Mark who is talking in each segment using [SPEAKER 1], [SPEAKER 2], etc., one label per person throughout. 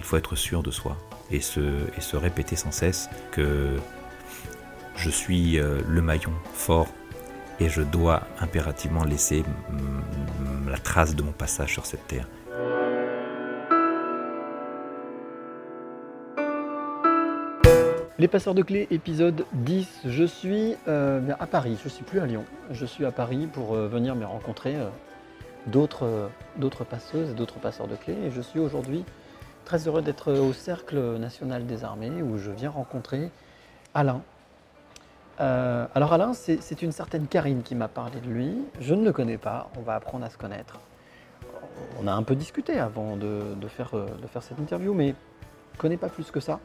[SPEAKER 1] Il faut être sûr de soi et se, et se répéter sans cesse que je suis euh, le maillon fort et je dois impérativement laisser la trace de mon passage sur cette terre.
[SPEAKER 2] Les passeurs de clés, épisode 10. Je suis euh, à Paris, je suis plus à Lyon. Je suis à Paris pour euh, venir me rencontrer d'autres d'autres passeuses et d'autres passeurs de clés. Et je suis aujourd'hui très heureux d'être au Cercle national des armées où je viens rencontrer Alain. Euh, alors Alain, c'est une certaine Karine qui m'a parlé de lui. Je ne le connais pas, on va apprendre à se connaître. On a un peu discuté avant de, euh, faire cette interview, mais je ne connais pas plus que ça.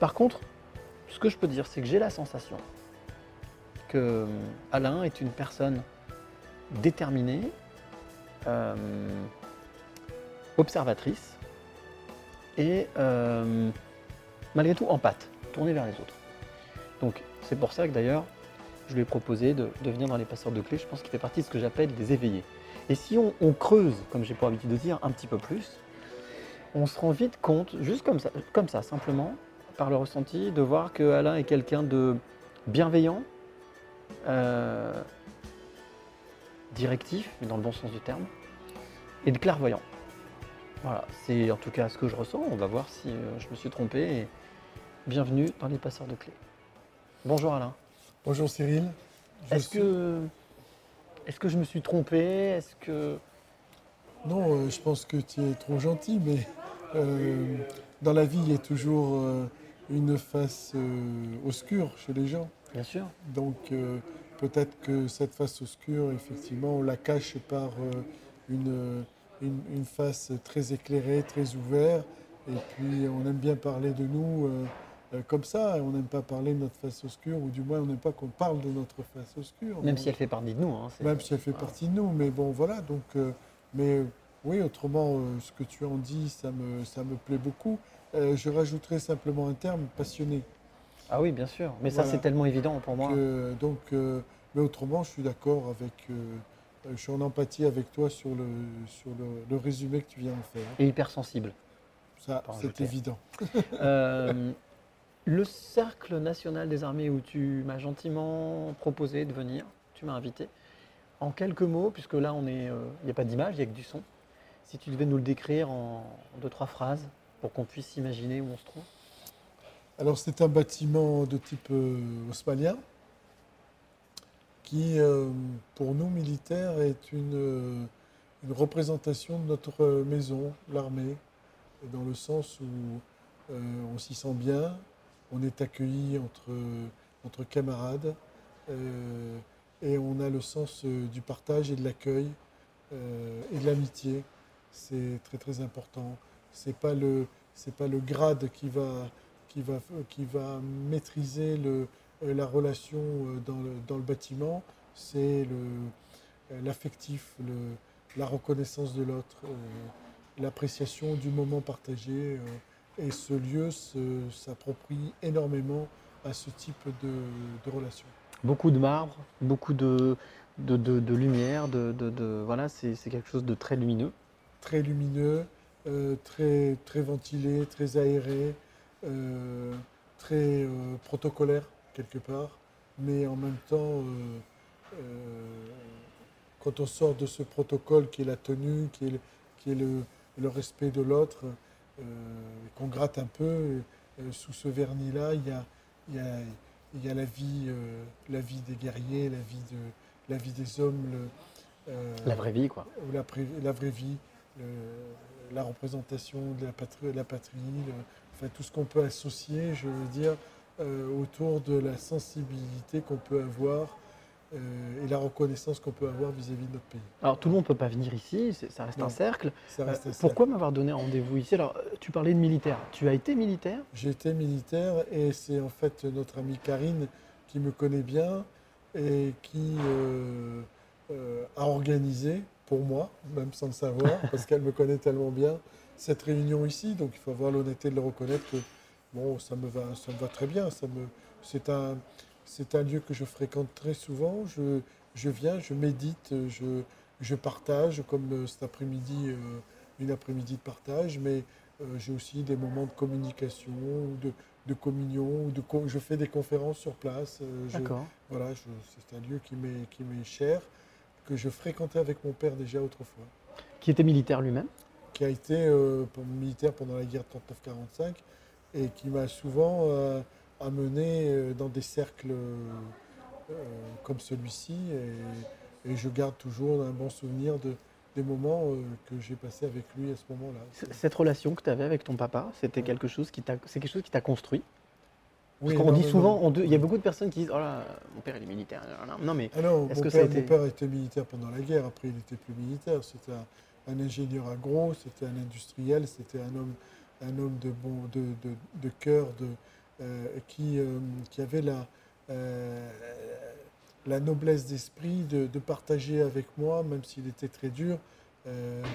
[SPEAKER 2] Par contre, ce que je peux dire, c'est que j'ai la sensation que euh, Alain est une personne déterminée, observatrice et euh, malgré tout en pâte, tournée vers les autres. Donc c'est pour ça que d'ailleurs je lui ai proposé de, venir dans les passeurs de clés. Je pense qu'il fait partie de ce que j'appelle des éveillés. Et si on, on creuse, comme j'ai pour habitude de dire, un petit peu plus, on se rend vite compte, juste comme ça, comme ça simplement, par le ressenti, de voir que Alain est quelqu'un de bienveillant, euh, directif, mais dans le bon sens du terme, et de clairvoyant. Voilà, c'est en tout cas ce que je ressens. On va voir si euh, je me suis trompé. Et bienvenue dans les passeurs de clés. Bonjour Alain.
[SPEAKER 3] Bonjour Cyril.
[SPEAKER 2] Est-ce
[SPEAKER 3] suis-
[SPEAKER 2] que, est-ce que je me suis trompé? Est-ce que
[SPEAKER 3] Non, euh, je pense que tu es trop gentil, mais euh, dans la vie, il y a toujours une face obscure chez les gens.
[SPEAKER 2] Bien sûr.
[SPEAKER 3] Donc peut-être que cette face obscure, effectivement, on la cache par une, une, une face très éclairée, très ouverte. Et puis on aime bien parler de nous euh, euh, comme ça. On n'aime pas parler de notre face obscure, ou du moins on n'aime pas qu'on parle de notre face obscure.
[SPEAKER 2] même si elle fait partie de nous, hein,
[SPEAKER 3] Même si elle fait partie de nous, mais bon, voilà. Donc, euh, mais oui, autrement, euh, ce que tu en dis, ça me, ça me plaît beaucoup. Je rajouterai simplement un terme, passionné.
[SPEAKER 2] Ah oui, bien sûr. Mais ça, c'est tellement évident pour moi.
[SPEAKER 3] Que, donc, mais autrement, je suis d'accord avec. Euh, je suis en empathie avec toi sur le, sur le, le résumé que tu viens de faire.
[SPEAKER 2] Et hypersensible.
[SPEAKER 3] Ça, c'est évident.
[SPEAKER 2] Euh, le cercle national des armées où tu m'as gentiment proposé de venir, tu m'as invité. En quelques mots, puisque là euh, il n'y a pas d'image, il n'y a que du son. Si tu devais nous le décrire en deux trois phrases pour qu'on puisse imaginer où on se trouve?
[SPEAKER 3] Alors c'est un bâtiment de type euh, haussmannien qui, euh, pour nous militaires, est une, euh, une représentation de notre maison, l'armée, dans le sens où euh, on s'y sent bien, on est accueilli entre, entre camarades et on a le sens du partage et de l'accueil et de l'amitié. C'est très très important. C'est pas pas le grade qui va qui va, qui va maîtriser le, la relation euh, dans le, dans le bâtiment, c'est euh, l'affectif, la reconnaissance de l'autre, euh, l'appréciation du moment partagé. euh, et ce lieu s'approprie énormément à ce type de, de relation.
[SPEAKER 2] Beaucoup de marbre, beaucoup de, de, de- de lumière, de, de- de- voilà, c'est c'est quelque chose de très lumineux.
[SPEAKER 3] Très lumineux, euh, très, très ventilé, très aéré, euh, très euh, protocolaire quelque part, mais en même temps, euh, euh, quand on sort de ce protocole qui est la tenue, qui est le, qui est le, le respect de l'autre, euh, qu'on gratte un peu, sous ce vernis-là, il y a, il y a- il y a la vie, la vie des guerriers, la vie, de, la vie des hommes, le, euh,
[SPEAKER 2] La vraie vie, quoi.
[SPEAKER 3] la, vraie vie, le- la représentation de la patrie, la patrie le- enfin tout ce qu'on peut associer, je veux dire, autour de la sensibilité qu'on peut avoir euh, et la reconnaissance qu'on peut avoir vis-à-vis de notre pays.
[SPEAKER 2] Alors tout le monde ne peut pas venir ici, ça reste
[SPEAKER 3] Non,
[SPEAKER 2] un cercle.
[SPEAKER 3] Ça reste
[SPEAKER 2] Euh,
[SPEAKER 3] un
[SPEAKER 2] pourquoi m'avoir donné rendez-vous ici? Alors euh, tu parlais de militaire. Tu as été militaire?
[SPEAKER 3] J'ai été militaire et c'est en fait notre amie Karine qui me connaît bien et qui euh, euh, a organisé pour moi, même sans le savoir, parce qu'elle me connaît tellement bien, cette réunion ici. Donc il faut avoir l'honnêteté de le reconnaître que bon, ça me va, ça me va très bien. Ça me, c'est un, c'est un lieu que je fréquente très souvent. Je, je viens, je médite, je, je partage, comme euh, cet après-midi, euh, une après-midi de partage, mais euh, j'ai aussi des moments de communication, de, de communion, de je fais des conférences sur place. je-
[SPEAKER 2] D'accord.
[SPEAKER 3] voilà, c'est un lieu qui m'est, qui m'est cher, que je fréquentais avec mon père déjà autrefois,
[SPEAKER 2] Qui était militaire lui-même?
[SPEAKER 3] Qui a été euh, militaire pendant la guerre 39-45 et qui m'a souvent euh, amené euh, dans des cercles euh, comme celui-ci. Et, et je garde toujours un bon souvenir de, des moments euh, que j'ai passés avec lui à ce moment-là.
[SPEAKER 2] Cette relation que tu avais avec ton papa, c'était quelque chose qui t'a, c'est quelque chose qui t'a construit? Parce
[SPEAKER 3] Oui,
[SPEAKER 2] qu'on dit souvent, il y a beaucoup de personnes qui disent, oh là, mon père il est militaire. Non mais
[SPEAKER 3] Ah
[SPEAKER 2] Est-ce
[SPEAKER 3] mon
[SPEAKER 2] que
[SPEAKER 3] père,
[SPEAKER 2] ça a été-
[SPEAKER 3] mon père était militaire pendant la guerre, après il n'était plus militaire. C'était un, un ingénieur agro, c'était un industriel, c'était un homme, un homme de, bon, de, de, de cœur, de, euh, qui, euh, qui avait la, euh, la noblesse d'esprit de, de partager avec moi, même s'il était très dur,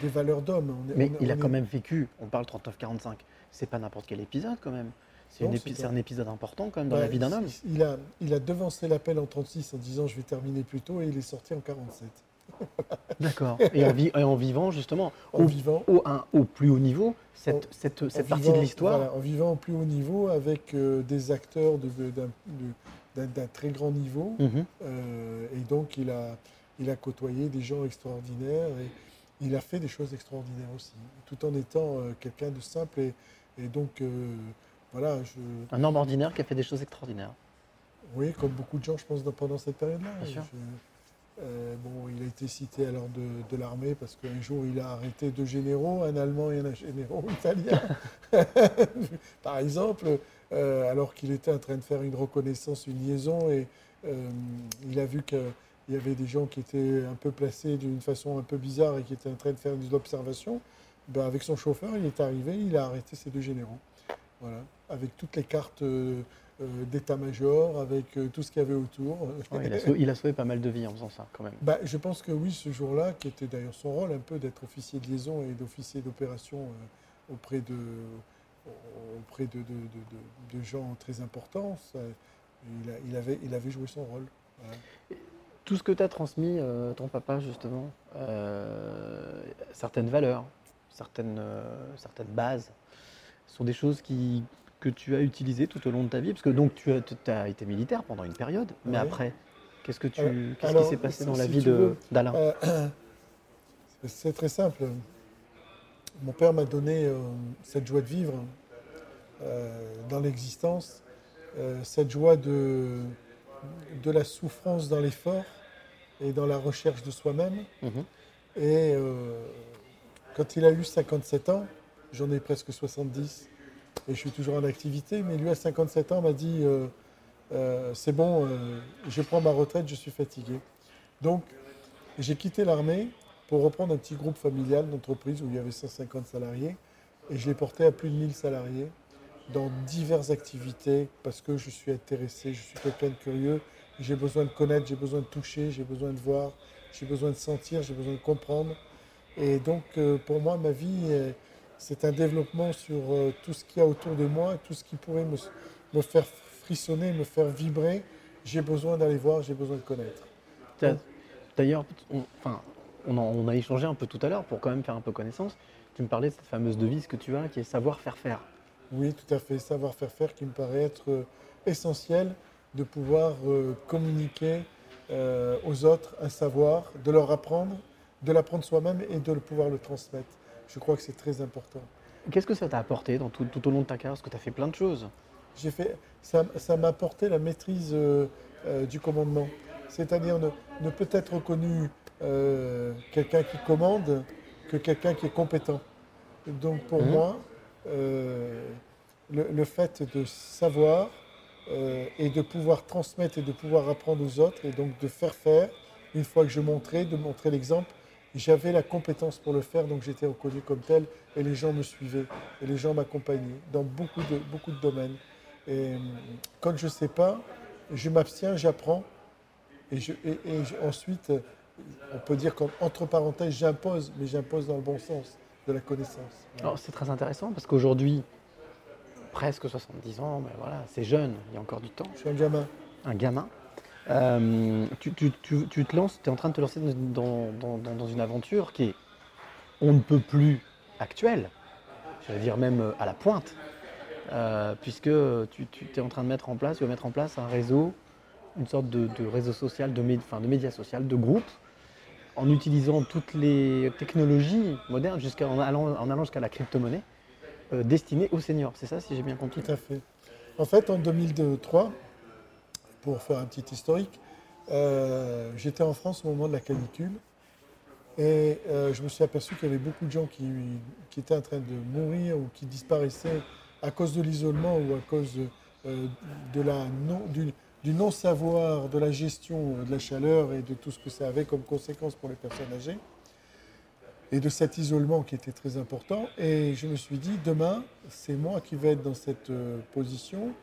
[SPEAKER 3] des valeurs d'homme.
[SPEAKER 2] Mais
[SPEAKER 3] on
[SPEAKER 2] il a quand même vécu, on parle 39-45, c'est pas n'importe quel épisode quand même. Épi- c'est un épisode important quand même dans
[SPEAKER 3] Bah,
[SPEAKER 2] la vie d'un homme.
[SPEAKER 3] Il a, il a devancé l'appel en 36 en disant je vais terminer plus tôt et il est sorti en 47.
[SPEAKER 2] D'accord. Et en, vi- et en vivant justement
[SPEAKER 3] En
[SPEAKER 2] au,
[SPEAKER 3] vivant.
[SPEAKER 2] au, un- au plus haut niveau, cette,
[SPEAKER 3] En-
[SPEAKER 2] cette,
[SPEAKER 3] En
[SPEAKER 2] cette partie
[SPEAKER 3] vivant-
[SPEAKER 2] de l'histoire.
[SPEAKER 3] voilà, en vivant au plus haut niveau avec euh, des acteurs de- d'un de- très grand niveau.
[SPEAKER 2] Mhm.
[SPEAKER 3] Euh, et donc, il a, il a côtoyé des gens extraordinaires et il a fait des choses extraordinaires aussi, tout en étant euh, quelqu'un de simple. Et, et donc, voilà, je,
[SPEAKER 2] Un homme ordinaire qui a fait des choses extraordinaires.
[SPEAKER 3] oui, comme beaucoup de gens, je pense, pendant cette période-là. Euh, bon, il a été cité alors de, de l'armée parce qu'un jour, il a arrêté deux généraux, un allemand et un général italien. Par exemple, euh, alors qu'il était en train de faire une reconnaissance, une liaison, et euh, il a vu qu'il y avait des gens qui étaient un peu placés d'une façon un peu bizarre et qui étaient en train de faire des observations. Ben, avec son chauffeur, il est arrivé, il a arrêté ces deux généraux. Voilà, avec toutes les cartes d'état-major, avec euh, tout ce qu'il y avait autour.
[SPEAKER 2] Il, a sauvé, il a sauvé pas mal de vies en faisant ça quand même.
[SPEAKER 3] Bah, je pense que oui, ce jour-là, qui était d'ailleurs son rôle un peu d'être officier de liaison et d'officier d'opération euh, auprès, de, auprès de, de- de- de- de gens très importants, ça- il, a- il avait, il avait joué son rôle.
[SPEAKER 2] Tout ce que t'as transmis, euh, ton papa justement, euh, certaines valeurs, certaines, euh, certaines bases, sont des choses qui, que tu as utilisées tout au long de ta vie Parce que donc tu as, été militaire pendant une période, mais
[SPEAKER 3] Ouais.
[SPEAKER 2] après, qu'est-ce que tu,
[SPEAKER 3] Alors-
[SPEAKER 2] qu'est-ce qui s'est passé
[SPEAKER 3] si-
[SPEAKER 2] dans la vie d'Alain
[SPEAKER 3] Euh, c'est très simple. Mon père m'a donné euh, cette joie de vivre euh, dans l'existence, euh, cette joie de, de la souffrance dans l'effort et dans la recherche de soi-même.
[SPEAKER 2] Mhm.
[SPEAKER 3] Et euh, quand il a eu 57 ans, j'en ai presque 70 et je suis toujours en activité, mais lui à 57 ans m'a dit euh, euh, c'est bon, euh, je prends ma retraite, je suis fatigué. Donc j'ai quitté l'armée pour reprendre un petit groupe familial d'entreprise où il y avait 150 salariés et je l'ai porté à plus de 1000 salariés dans diverses activités parce que je suis intéressé, je suis quelqu'un de curieux, j'ai besoin de connaître, j'ai besoin de toucher, j'ai besoin de voir, j'ai besoin de sentir, j'ai besoin de comprendre. Et donc pour moi, ma vie, c'est un développement sur euh, tout ce qu'il y a autour de moi, tout ce qui pourrait me, me faire frissonner, me faire vibrer. J'ai besoin d'aller voir, j'ai besoin de connaître.
[SPEAKER 2] D'ailleurs, on, enfin, on, en- on a échangé un peu tout à l'heure pour quand même faire un peu connaissance. Tu me parlais de cette fameuse devise que tu as qui est savoir faire faire.
[SPEAKER 3] Oui, tout à fait. Savoir faire faire qui me paraît être euh, essentiel de pouvoir euh, communiquer euh, aux autres un savoir, de leur apprendre, de l'apprendre soi-même et de le pouvoir le transmettre. Je crois que c'est très important.
[SPEAKER 2] Qu'est-ce que ça t'a apporté dans tout, tout au long de ta carrière? Parce que tu as fait plein de choses.
[SPEAKER 3] J'ai fait, ça ça m'a apporté la maîtrise euh, euh, du commandement. C'est-à-dire ne, ne peut être reconnu euh, quelqu'un qui commande que quelqu'un qui est compétent. Donc pour
[SPEAKER 2] Mhm.
[SPEAKER 3] moi, le, le fait de savoir et de pouvoir transmettre et de pouvoir apprendre aux autres et donc de faire faire. Une fois que je montrais, de montrer l'exemple, j'avais la compétence pour le faire, donc j'étais reconnu comme tel et les gens me suivaient et les gens m'accompagnaient dans beaucoup de, beaucoup de domaines. Et quand je ne sais pas, je m'abstiens, j'apprends et, je, et, et je- ensuite, on peut dire qu'entre parenthèses, j'impose, mais j'impose dans le bon sens de la connaissance. Voilà.
[SPEAKER 2] C'est très intéressant parce qu'aujourd'hui, presque 70 ans, ben voilà, c'est jeune, il y a encore du temps.
[SPEAKER 3] Je suis un gamin.
[SPEAKER 2] Un gamin. Euh, tu, tu- tu- tu te lances, tu es en train de te lancer dans, dans- dans- une aventure qui est on ne peut plus actuelle, j'allais dire même euh, à la pointe, euh, puisque tu, es en train de mettre en place, tu mettre en place un réseau, une sorte de, réseau social, de, enfin, de média social, de groupe, en utilisant toutes les technologies modernes, jusqu'à, en allant, en allant jusqu'à la crypto-monnaie, destinée aux seniors. C'est ça, si j'ai bien compris?
[SPEAKER 3] Tout à fait. En fait, en 2003, pour faire un petit historique, euh, j'étais en France au moment de la canicule et euh, je me suis aperçu qu'il y avait beaucoup de gens qui, étaient en train de mourir ou qui disparaissaient à cause de l'isolement ou à cause euh, de la non, du, du non-savoir de la gestion de la chaleur et de tout ce que ça avait comme conséquence pour les personnes âgées et de cet isolement qui était très important. Et je me suis dit, demain, c'est moi qui vais être dans cette position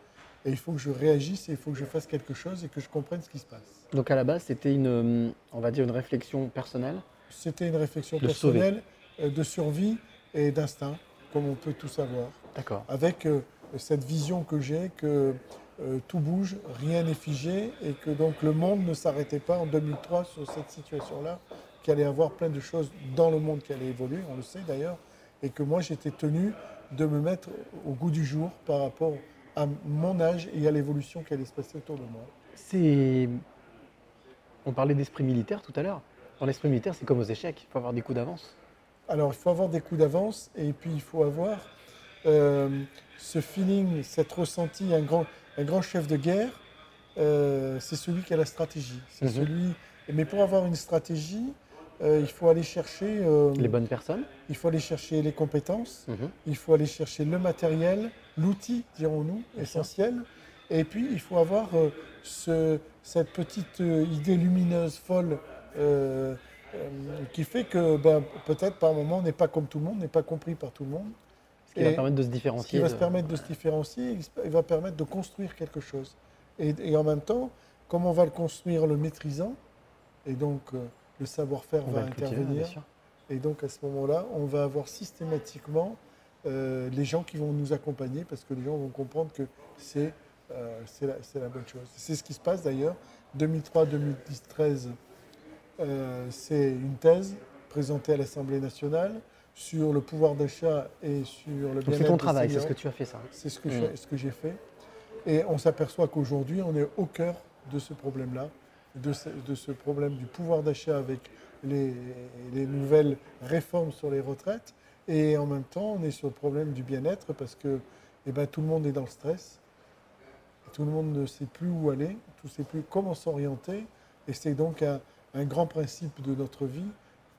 [SPEAKER 3] et il faut que je réagisse et il faut que je fasse quelque chose et que je comprenne ce qui se passe.
[SPEAKER 2] Donc à la base, c'était une, euh, on va dire une réflexion personnelle.
[SPEAKER 3] C'était une réflexion
[SPEAKER 2] De
[SPEAKER 3] personnelle euh, de survie et d'instinct, comme on peut tous avoir.
[SPEAKER 2] D'accord.
[SPEAKER 3] Avec euh, cette vision que j'ai que euh, tout bouge, rien n'est figé et que donc le monde ne s'arrêtait pas en 2003 sur cette situation-là, qu'il allait y avoir plein de choses dans le monde qui allaient évoluer, on le sait d'ailleurs, et que moi j'étais tenu de me mettre au goût du jour par rapport à mon âge et à l'évolution qui allait se passer autour de moi.
[SPEAKER 2] C'est, on parlait d'esprit militaire tout à l'heure. Dans l'esprit militaire, c'est comme aux échecs. Il faut avoir des coups d'avance.
[SPEAKER 3] Alors, il faut avoir des coups d'avance et puis il faut avoir euh, ce feeling, cette ressenti. Un grand, un grand chef de guerre, euh, c'est celui qui a la stratégie. C'est
[SPEAKER 2] Mhm.
[SPEAKER 3] celui. Mais pour avoir une stratégie, il faut aller chercher. euh,
[SPEAKER 2] Les bonnes personnes.
[SPEAKER 3] il faut aller chercher les compétences.
[SPEAKER 2] Mhm.
[SPEAKER 3] Il faut aller chercher le matériel, l'outil, dirons-nous,
[SPEAKER 2] sûr.
[SPEAKER 3] essentiel. Et puis, il faut avoir euh, ce- cette petite euh, idée lumineuse, folle, euh, euh, qui fait que ben, peut-être par moment, on n'est pas comme tout le monde, n'est pas compris par tout le monde.
[SPEAKER 2] Ce qui va
[SPEAKER 3] Et
[SPEAKER 2] permettre de se
[SPEAKER 3] Ce
[SPEAKER 2] différencier.
[SPEAKER 3] qui va
[SPEAKER 2] de-
[SPEAKER 3] se permettre de se différencier, il il va permettre de construire quelque chose. Et, et en même temps, comme on va le construire en le maîtrisant, et donc euh, le savoir-faire va
[SPEAKER 2] va le cultiver,
[SPEAKER 3] intervenir, et donc à ce moment-là, on va avoir systématiquement euh, les gens qui vont nous accompagner parce que les gens vont comprendre que c'est euh, la, bonne chose. C'est ce qui se passe d'ailleurs. 2003-2013, euh, c'est une thèse présentée à l'Assemblée nationale sur le pouvoir d'achat et sur le bien-être
[SPEAKER 2] c'est ton travail, c'est ce que tu as fait ça.
[SPEAKER 3] C'est ce que
[SPEAKER 2] Mm.
[SPEAKER 3] je- ce que j'ai fait. Et on s'aperçoit qu'aujourd'hui, on est au cœur de ce problème-là, de ce, de ce problème du pouvoir d'achat avec les, les nouvelles réformes sur les retraites. Et en même temps, on est sur le problème du bien-être parce que eh ben, tout le monde est dans le stress. Tout le monde ne sait plus où aller, tout ne sait plus comment s'orienter. Et c'est donc un, un grand principe de notre vie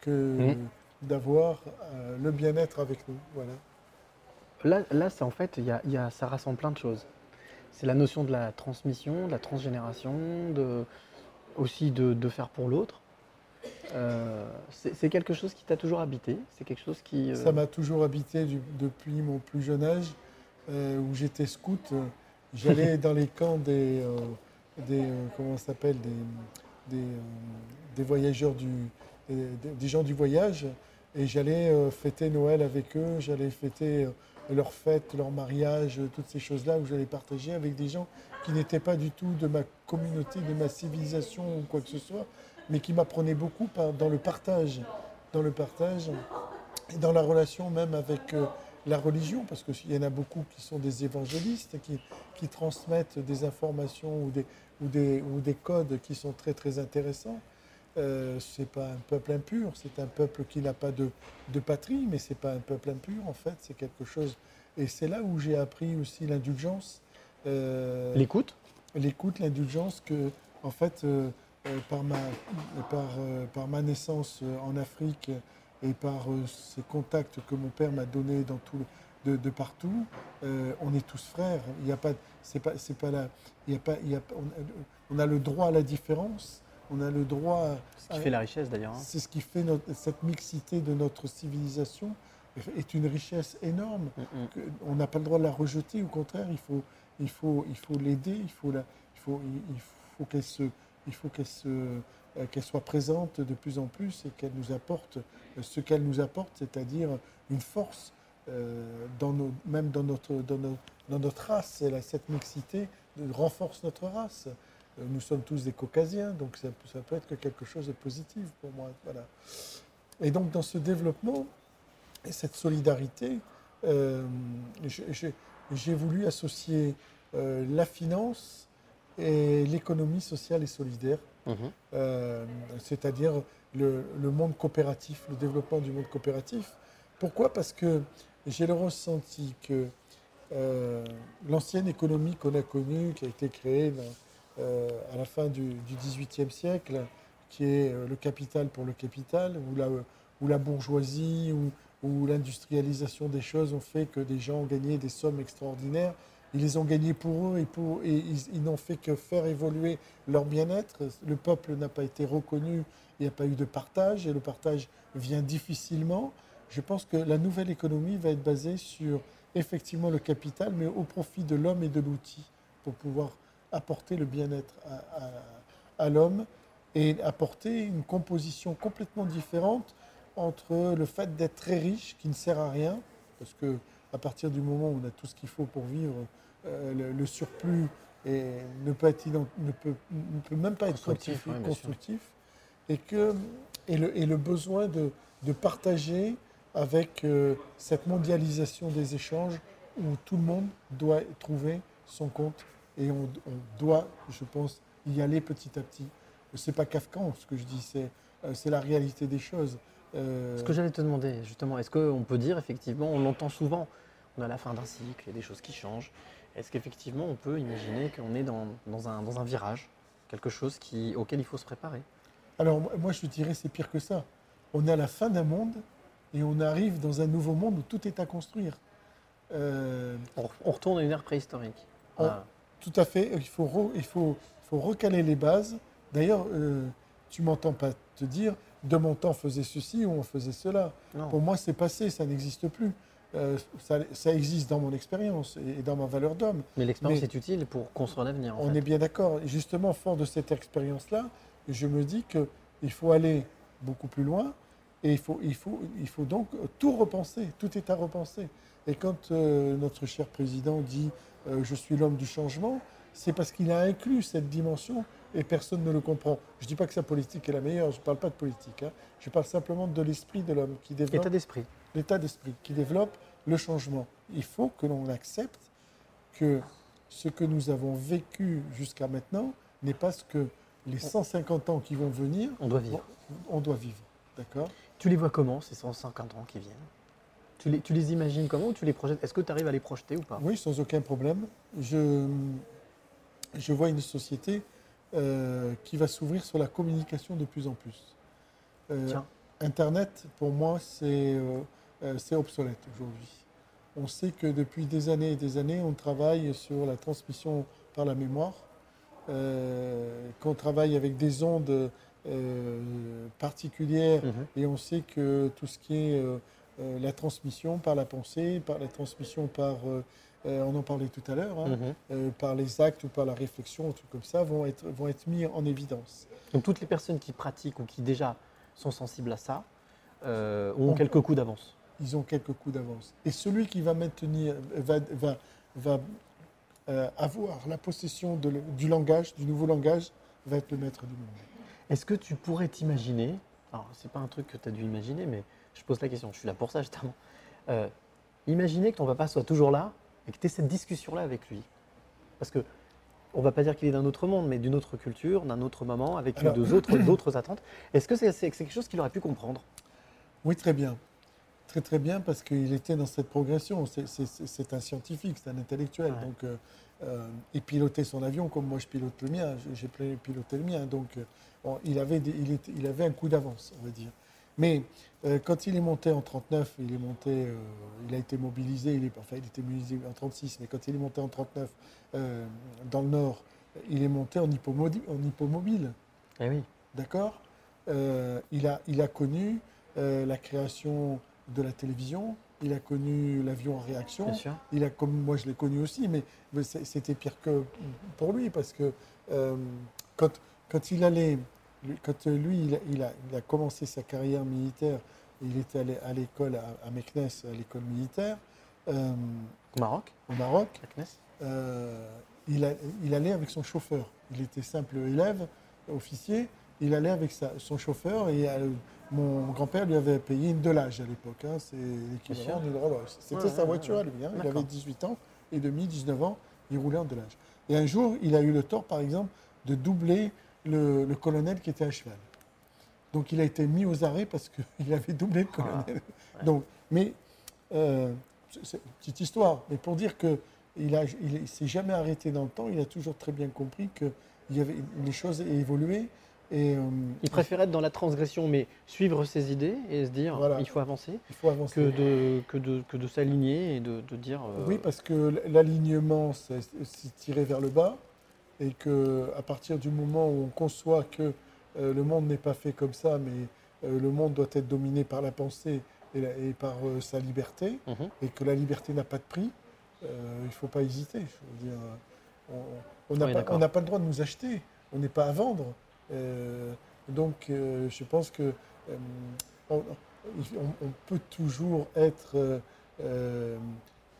[SPEAKER 3] que
[SPEAKER 2] Mm.
[SPEAKER 3] d'avoir euh, le bien-être avec nous. Voilà.
[SPEAKER 2] Là, là c'est en fait, y a, y a- ça rassemble plein de choses. C'est la notion de la transmission, de la transgénération, de, aussi de, de faire pour l'autre. Euh, c'est quelque chose qui t'a toujours habité C'est quelque chose qui. euh,
[SPEAKER 3] Ça m'a toujours habité du- depuis mon plus jeune âge, euh, où j'étais scout. J'allais dans les camps des, des comment s'appelle, des, des, des voyageurs du, des, gens du voyage, et j'allais fêter Noël avec eux. J'allais fêter leurs fêtes, leur mariage, euh, toutes ces choses-là où j'allais partager avec des gens qui n'étaient pas du tout de ma communauté, de ma civilisation ou quoi que ce soit, mais qui m'apprenaient beaucoup dans le partage, dans le partage dans la relation même avec euh, la religion, parce qu'il y en a beaucoup qui sont des évangélistes, qui, transmettent des informations ou des, ou, des, ou des codes qui sont très très intéressants. Euh, c'est pas un peuple impur, c'est un peuple qui n'a pas de, de patrie, mais c'est pas un peuple impur en fait, c'est quelque chose. Et c'est là où j'ai appris aussi l'indulgence. euh,
[SPEAKER 2] L'écoute
[SPEAKER 3] l'écoute, l'indulgence que, en fait, euh, euh, par, ma, par, par ma naissance en Afrique et par ces contacts que mon père m'a donnés dans tout de, de partout. On est tous frères. Il n'y a pas, c'est pas, c'est pas la, il y a pas, il y a, on, on a le droit à la différence. On a le droit.
[SPEAKER 2] Ce qui
[SPEAKER 3] à-
[SPEAKER 2] fait la richesse d'ailleurs. hein.
[SPEAKER 3] c'est ce qui fait notre- cette mixité de notre civilisation est une richesse énorme.
[SPEAKER 2] Mm, mm.
[SPEAKER 3] que- on n'a pas le droit de la rejeter, au contraire, il faut, il faut, il faut l'aider, il faut, la, il faut, il, faut qu'elle se, il faut qu'elle se, euh, qu'elle soit présente de plus en plus et qu'elle nous apporte euh, ce qu'elle nous apporte, c'est-à-dire une force euh, dans nos, même dans notre, dans notre, dans notre race. Et là, cette mixité renforce notre race. Euh, Nous sommes tous des caucasiens, donc ça, peut- ça peut être que quelque chose de positif pour moi. Voilà. Et donc dans ce développement et cette solidarité, euh, j'ai- voulu associer euh, la finance et l'économie sociale et solidaire, euh, c'est-à-dire le, le monde coopératif, le développement du monde coopératif. Pourquoi? Parce que j'ai le ressenti que l'ancienne économie qu'on a connue, qui a été créée dans- à la fin du, XVIIIe siècle, qui est euh, le capital pour le capital, où la, bourgeoisie, où, l'industrialisation des choses ont fait que des gens ont gagné des sommes extraordinaires. Ils les ont gagnés pour eux et ils, ils n'ont fait que faire évoluer leur bien-être. Le peuple n'a pas été reconnu, il n'y a pas eu de partage et le partage vient difficilement. Je pense que la nouvelle économie va être basée sur effectivement le capital, mais au profit de l'homme et de l'outil pour pouvoir apporter le bien-être à, à- à l'homme et apporter une composition complètement différente entre le fait d'être très riche, qui ne sert à rien, parce que à partir du moment où on a tout ce qu'il faut pour vivre, euh, le, le surplus et ne, peut être ident- ne, peut, ne peut même pas être
[SPEAKER 2] Constructif,
[SPEAKER 3] et, que, et, le, et le besoin de, de partager avec euh, cette mondialisation des échanges où tout le monde doit trouver son compte et on, on doit, je pense, y aller petit à petit. C'est pas kafkan ce que je dis, c'est euh, c'est la réalité des choses. Euh,
[SPEAKER 2] Ce que j'allais te demander, justement, est-ce qu'on peut dire, effectivement, on l'entend souvent, on a la fin d'un cycle, il y a des choses qui changent. Est-ce qu'effectivement, on peut imaginer qu'on est dans, dans un, dans un virage, quelque chose qui, auquel il faut se préparer?
[SPEAKER 3] Alors moi- moi je dirais c'est pire que ça. On est à la fin d'un monde et on arrive dans un nouveau monde où tout est à construire. Euh,
[SPEAKER 2] on, on retourne à une ère préhistorique.
[SPEAKER 3] On-
[SPEAKER 2] Ah,
[SPEAKER 3] Tout à fait. Il faut, re- il faut, il faut recaler les bases. D'ailleurs, euh, tu m'entends pas te dire de mon temps on faisait ceci ou on faisait cela.
[SPEAKER 2] non.
[SPEAKER 3] Pour moi, c'est passé, ça n'existe plus. Euh, ça, ça existe dans mon expérience et dans ma valeur d'homme.
[SPEAKER 2] Mais l'expérience est utile pour construire l'avenir. en
[SPEAKER 3] On
[SPEAKER 2] fait.
[SPEAKER 3] est bien d'accord. Justement, fort de cette expérience-là, je me dis qu'il faut aller beaucoup plus loin et il faut, il faut, il faut donc tout repenser. Tout est à repenser. Et quand euh, notre cher président dit euh, Je suis l'homme du changement, c'est parce qu'il a inclus cette dimension et personne ne le comprend. Je ne dis pas que sa politique est la meilleure, je ne parle pas de politique. hein. Je parle simplement de l'esprit de l'homme qui développe
[SPEAKER 2] État d'esprit.
[SPEAKER 3] l'état d'esprit qui développe le changement. Il faut que l'on accepte que ce que nous avons vécu jusqu'à maintenant n'est pas ce que les 150 ans qui vont venir,
[SPEAKER 2] On doit vivre.
[SPEAKER 3] on doit vivre. D'accord?
[SPEAKER 2] Tu les vois comment, ces 150 ans qui viennent? Tu les, tu les imagines comment ou tu les projettes? Est-ce que tu arrives à les projeter ou pas?
[SPEAKER 3] Oui, sans aucun problème. Je, je vois une société euh, qui va s'ouvrir sur la communication de plus en plus. Euh,
[SPEAKER 2] Tiens.
[SPEAKER 3] Internet, pour moi, c'est euh, c'est obsolète aujourd'hui. On sait que depuis des années et des années, on travaille sur la transmission par la mémoire, qu'on travaille avec des ondes particulières
[SPEAKER 2] Mhm.
[SPEAKER 3] et on sait que tout ce qui est euh, la transmission par la pensée, par la transmission par, euh, euh, on en parlait tout à l'heure, hein,
[SPEAKER 2] Mhm.
[SPEAKER 3] par les actes ou par la réflexion, un truc comme ça, vont être, vont être mis en évidence.
[SPEAKER 2] Donc toutes les personnes qui pratiquent ou qui déjà sont sensibles à ça ont
[SPEAKER 3] On-
[SPEAKER 2] quelques coups d'avance.
[SPEAKER 3] Ils ont quelques coups d'avance. Et celui qui va maintenir, va, va, va avoir la possession de du langage, du nouveau langage, va être le maître du monde.
[SPEAKER 2] Est-ce que tu pourrais t'imaginer, alors c'est pas un truc que tu as dû imaginer, mais je pose la question, je suis là pour ça justement. Euh, imaginer que ton papa soit toujours là et que tu aies cette discussion-là avec lui. Parce que on va pas dire qu'il est d'un autre monde, mais d'une autre culture, d'un autre moment, avec
[SPEAKER 3] Alors-
[SPEAKER 2] deux autres, d'autres attentes. Est-ce que c'est quelque chose qu'il aurait pu comprendre?
[SPEAKER 3] Oui, très bien. Très très bien parce qu'il était dans cette progression. C'est- un scientifique, c'est un intellectuel.
[SPEAKER 2] Ouais.
[SPEAKER 3] Donc, euh, euh, il pilotait son avion comme moi je pilote le mien. J'ai- piloté le mien. Donc, bon, il, avait des- il, était- il avait un coup d'avance, on va dire. Mais euh, quand il est monté en 39, il est monté, euh, il a été mobilisé, il est, enfin il était mobilisé en 36, mais quand il est monté en 39 euh, dans le Nord, il est monté en, hypomodi- en hypomobile.
[SPEAKER 2] Eh oui.
[SPEAKER 3] D'accord? Euh, il, a, il a connu la création de la télévision, il a connu l'avion en réaction,
[SPEAKER 2] Bien sûr.
[SPEAKER 3] il a, comme moi je l'ai connu aussi, mais, c'était pire que pour lui parce que euh, quand, quand il allait, quand euh, lui il a, il a- il a commencé sa carrière militaire, il était allé à l'école à, à Meknes, à l'école militaire euh,
[SPEAKER 2] Au Maroc,
[SPEAKER 3] au Maroc. Euh, il, a- il allait avec son chauffeur. Il était simple élève, officier. Il allait avec sa- son chauffeur et euh, mon grand-père lui avait payé une delage à l'époque. hein. c'est l'équivalent d'une Rolls. C'était
[SPEAKER 2] Ouais,
[SPEAKER 3] sa voiture
[SPEAKER 2] ouais.
[SPEAKER 3] à lui. hein. Il avait 18 ans et demi, 19 ans. Il roulait en delage. Et un jour, il a eu le tort, par exemple, de doubler le, le colonel qui était à cheval. Donc il a été mis aux arrêts parce qu'il avait doublé le colonel. Donc, mais euh, c'est- une petite histoire, mais pour dire que il a, il, il s'est jamais arrêté dans le temps. Il a toujours très bien compris que il y avait, les choses évolué et euh,
[SPEAKER 2] Il préférait être dans la transgression, mais suivre ses idées et se dire
[SPEAKER 3] Voilà.
[SPEAKER 2] il faut avancer,
[SPEAKER 3] il faut avancer.
[SPEAKER 2] que de, que de, que de s'aligner et de, de dire. euh,
[SPEAKER 3] Oui, parce que l'alignement, c'est c'est tirer vers le bas, et que à partir du moment où on conçoit que euh, le monde n'est pas fait comme ça, mais euh, le monde doit être dominé par la pensée et, la- et par euh, sa liberté,
[SPEAKER 2] Mhm.
[SPEAKER 3] et que la liberté n'a pas de prix, il ne faut pas hésiter. Je veux dire, on- n'a
[SPEAKER 2] Oui,
[SPEAKER 3] pas, le droit de nous acheter, on n'est pas à vendre. Donc, je pense que on, on- peut toujours être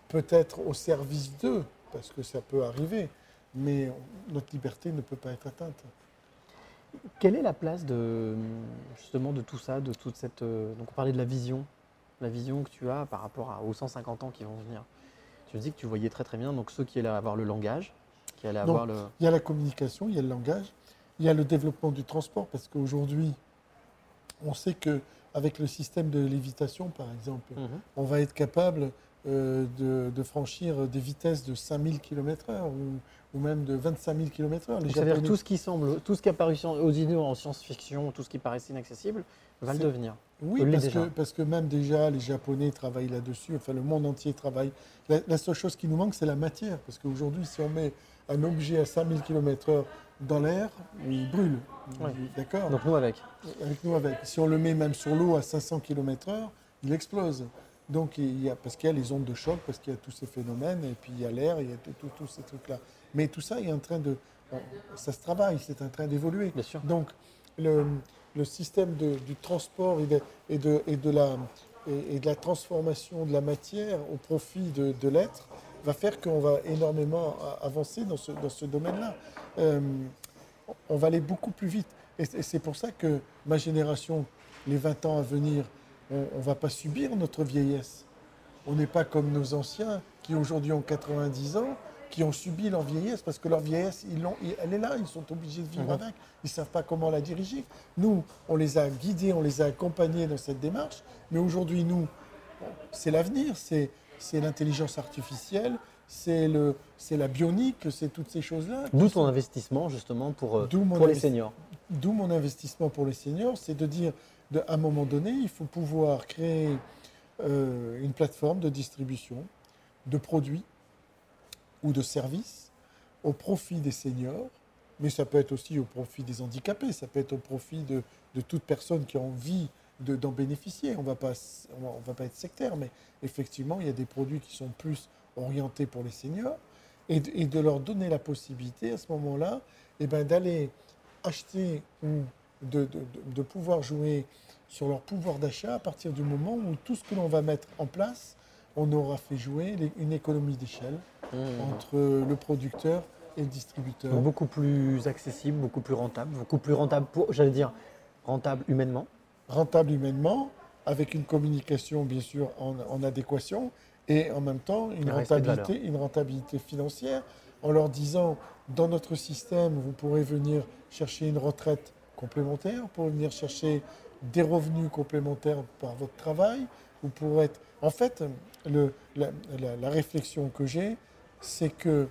[SPEAKER 3] peut-être au service d'eux, parce que ça peut arriver, mais notre liberté ne peut pas être atteinte.
[SPEAKER 2] Quelle est la place de justement de tout ça, de toute cette euh, donc on parlait de la vision, la vision que tu as par rapport à- aux 150 ans qui vont venir. Tu dis que tu voyais très très bien donc ceux qui allaient avoir le langage, qui allaient
[SPEAKER 3] Donc,
[SPEAKER 2] avoir le
[SPEAKER 3] Il y a la communication, il y a le langage, il y a le développement du transport, parce qu'aujourd'hui, on sait que avec le système de lévitation, par exemple,
[SPEAKER 2] Mhm.
[SPEAKER 3] on va être capable euh, de, de franchir des vitesses de 5000 km/h ou, ou même de 25 000 km/h.
[SPEAKER 2] C'est-à-dire tout ce qui semble, tout ce qui sur- aux idées en science-fiction, tout ce qui paraissait inaccessible, va le devenir.
[SPEAKER 3] Oui, parce que, parce que même déjà, les Japonais travaillent là-dessus, enfin le monde entier travaille. La, la seule chose qui nous manque, c'est la matière, parce qu'aujourd'hui, si on met un objet à 5000 km/h dans l'air, il brûle. D'accord?
[SPEAKER 2] Donc nous avec.
[SPEAKER 3] Avec nous avec. Si on le met même sur l'eau à 500 km/h, il explose. Donc, il y a, parce qu'il y a les ondes de choc, parce qu'il y a tous ces phénomènes, et puis il y a l'air, il y a tous ces trucs-là. Mais tout ça est en train de. Ça se travaille, c'est en train d'évoluer.
[SPEAKER 2] Bien sûr.
[SPEAKER 3] Donc, le, le système de- du transport et de, et de, et de la, et, et de la transformation de la matière au profit de, de l'être va faire qu'on va énormément avancer dans ce, dans ce domaine-là. Euh, on va aller beaucoup plus vite. Et c'est pour ça que ma génération, les 20 ans à venir, on ne va pas subir notre vieillesse. On n'est pas comme nos anciens qui aujourd'hui ont 90 ans, qui ont subi leur vieillesse parce que leur vieillesse, ils l'ont- elle est là, ils sont obligés de vivre
[SPEAKER 2] Mhm.
[SPEAKER 3] avec. Ils ne savent pas comment la diriger. Nous, on les a guidés, on les a accompagnés dans cette démarche. Mais aujourd'hui, nous, c'est l'avenir, c'est c'est l'intelligence artificielle, c'est le- c'est la bionique, c'est toutes ces choses-là.
[SPEAKER 2] D'où ton investissement justement pour, euh, pour les seniors.
[SPEAKER 3] D'où mon investissement pour les seniors, c'est de dire, à un moment donné, il faut pouvoir créer euh, une plateforme de distribution de produits ou de services au profit des seniors, mais ça peut être aussi au profit des handicapés, ça peut être au profit de, toute personne qui a envie de- d'en bénéficier. On ne va pas être sectaire, mais effectivement, il y a des produits qui sont plus orientés pour les seniors et de, et de leur donner la possibilité à ce moment-là eh ben, d'aller acheter ou de, de- pouvoir jouer sur leur pouvoir d'achat à partir du moment où tout ce que l'on va mettre en place, on aura fait jouer les- une économie d'échelle
[SPEAKER 2] Mmh.
[SPEAKER 3] entre le producteur et le distributeur.
[SPEAKER 2] Donc, beaucoup plus accessible, beaucoup plus rentable, beaucoup plus rentable pour, j'allais dire, rentable humainement.
[SPEAKER 3] rentable humainement, avec une communication bien sûr en, en adéquation, et en même temps une rentabilité, une rentabilité financière, en leur disant, dans notre système, vous pourrez venir chercher une retraite complémentaire, pourrez venir chercher des revenus complémentaires par votre travail, vous pourrez être... En fait, le- la, la- la réflexion que j'ai, c'est que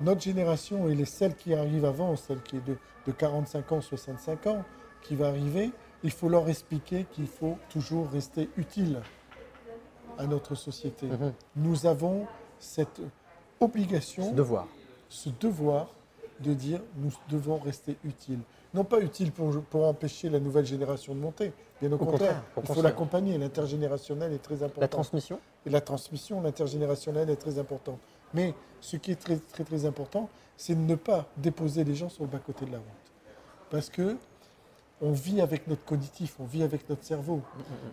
[SPEAKER 3] notre génération et les celles qui arrivent avant, celle qui est de, de 45 ans, 65 ans, qui va arriver, il faut leur expliquer qu'il faut toujours rester utile à notre société.
[SPEAKER 2] Mhm.
[SPEAKER 3] Nous avons cette obligation,
[SPEAKER 2] Ce devoir.
[SPEAKER 3] ce devoir de dire nous devons rester utiles. Non pas utiles pour, pour empêcher la nouvelle génération de monter, bien au, contraire,
[SPEAKER 2] contraire,
[SPEAKER 3] il faut l'accompagner. L'intergénérationnel est très important.
[SPEAKER 2] La transmission
[SPEAKER 3] Et la transmission, l'intergénérationnelle est très importante. Mais ce qui est très très très important, c'est de ne pas déposer les gens sur le bas-côté de la route. Parce que on vit avec notre cognitif, on vit avec notre cerveau.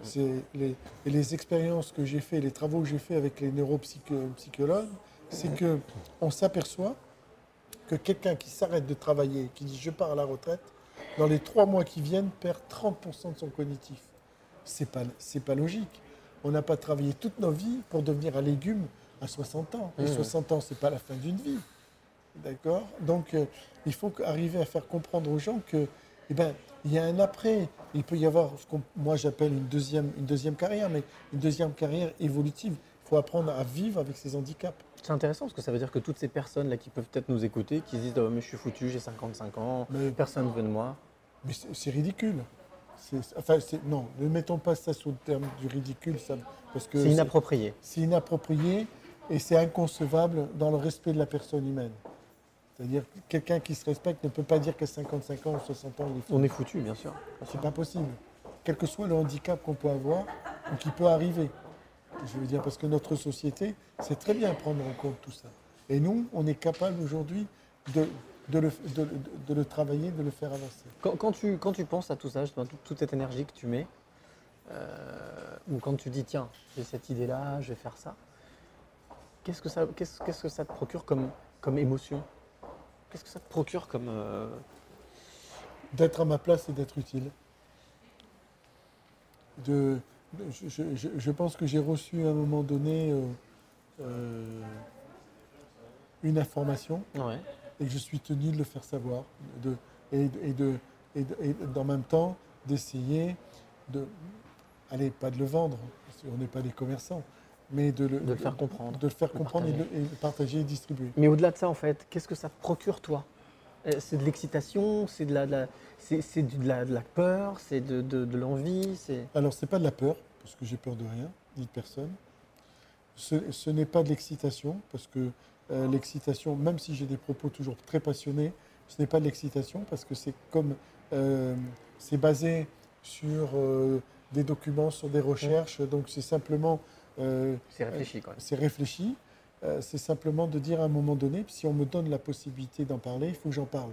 [SPEAKER 3] C'est les, et les expériences que j'ai fait, les travaux que j'ai fait avec les neuropsychologues, c'est que on s'aperçoit que quelqu'un qui s'arrête de travailler, qui dit je pars à la retraite, dans les trois mois qui viennent, perd 30% de son cognitif. C'est pas, c'est pas logique. On n'a pas travaillé toute nos vies pour devenir un légume à 60 ans. Et
[SPEAKER 2] Mmh.
[SPEAKER 3] 60 ans, c'est pas la fin d'une vie. D'accord? Donc, euh, il faut arriver à faire comprendre aux gens que, eh ben, il y a un après. Il peut y avoir ce que moi j'appelle une deuxième, une deuxième carrière, mais une deuxième carrière évolutive. Il faut apprendre à vivre avec ses handicaps.
[SPEAKER 2] C'est intéressant parce que ça veut dire que toutes ces personnes là qui peuvent peut-être nous écouter, qui se disent Oh, mais je suis foutu, j'ai 55 ans,
[SPEAKER 3] Mais-
[SPEAKER 2] personne ne veut de moi.
[SPEAKER 3] Mais c'est ridicule. Enfin, non, ne mettons pas ça sous le terme du ridicule, ça, parce que
[SPEAKER 2] C'est inapproprié.
[SPEAKER 3] c'est inapproprié et c'est inconcevable dans le respect de la personne humaine. C'est-à-dire que quelqu'un qui se respecte ne peut pas dire qu'à 55 ans ou 60 ans, il est fou.
[SPEAKER 2] On est foutu, bien sûr.
[SPEAKER 3] C'est pas possible. Quel que soit le handicap qu'on peut avoir ou qui peut arriver. Je veux dire, parce que notre société sait très bien prendre en compte tout ça. Et nous, on est capable aujourd'hui de, de le, de- le travailler, de le faire avancer.
[SPEAKER 2] Quand, quand tu, quand tu penses à tout ça, justement, toute, toute cette énergie que tu mets, euh, ou quand tu dis tiens, j'ai cette idée-là, je vais faire ça, qu'est-ce que ça, qu'est-ce, qu'est-ce que ça te procure comme, comme émotion? Qu'est-ce que ça te procure comme. euh,
[SPEAKER 3] d'être à ma place et d'être utile. De, je, je- je- je pense que j'ai reçu à un moment donné euh, euh, une information
[SPEAKER 2] Ouais.
[SPEAKER 3] et que je suis tenu de le faire savoir de, et, et de, et, et en même temps d'essayer de, allez, pas de le vendre, parce qu'on n'est pas des commerçants, mais de le,
[SPEAKER 2] De le faire comprendre,
[SPEAKER 3] de le faire comprendre et de, et de partager et distribuer.
[SPEAKER 2] Mais au-delà de ça, en fait, qu'est-ce que ça te procure, toi? C'est de l'excitation, c'est de la, de la- c'est, de la, de la peur, c'est de, de- de l'envie, c'est.
[SPEAKER 3] Alors, ce n'est pas de la peur, parce que j'ai peur de rien, ni de personne. Ce, ce n'est pas de l'excitation, parce que euh, l'excitation, même si j'ai des propos toujours très passionnés, ce n'est pas de l'excitation, parce que c'est comme. euh, c'est basé sur euh, des documents, sur des recherches, donc c'est simplement. euh,
[SPEAKER 2] C'est réfléchi, quand même.
[SPEAKER 3] c'est réfléchi. Euh, c'est simplement de dire à un moment donné, si on me donne la possibilité d'en parler, il faut que j'en parle.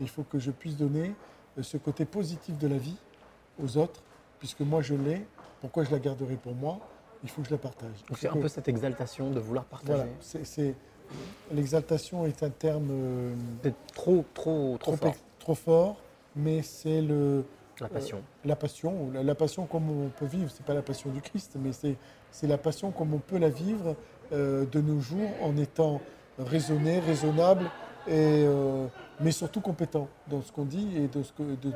[SPEAKER 3] Il faut que je puisse donner euh, ce côté positif de la vie aux autres, puisque moi je l'ai. Pourquoi je la garderai pour moi? Il faut que je la partage.
[SPEAKER 2] Donc c'est un
[SPEAKER 3] Que-
[SPEAKER 2] peu cette exaltation de vouloir partager.
[SPEAKER 3] Voilà, c'est- l'exaltation est un terme euh,
[SPEAKER 2] trop, trop, trop
[SPEAKER 3] trop,
[SPEAKER 2] fort.
[SPEAKER 3] trop fort, mais c'est le
[SPEAKER 2] La passion.
[SPEAKER 3] la passion, la, la passion comme on peut vivre, c'est pas la passion du Christ, mais c'est, la passion comme on peut la vivre euh, de nos jours en étant raisonné, raisonnable, et, euh, mais surtout compétent dans ce qu'on dit et, de- de-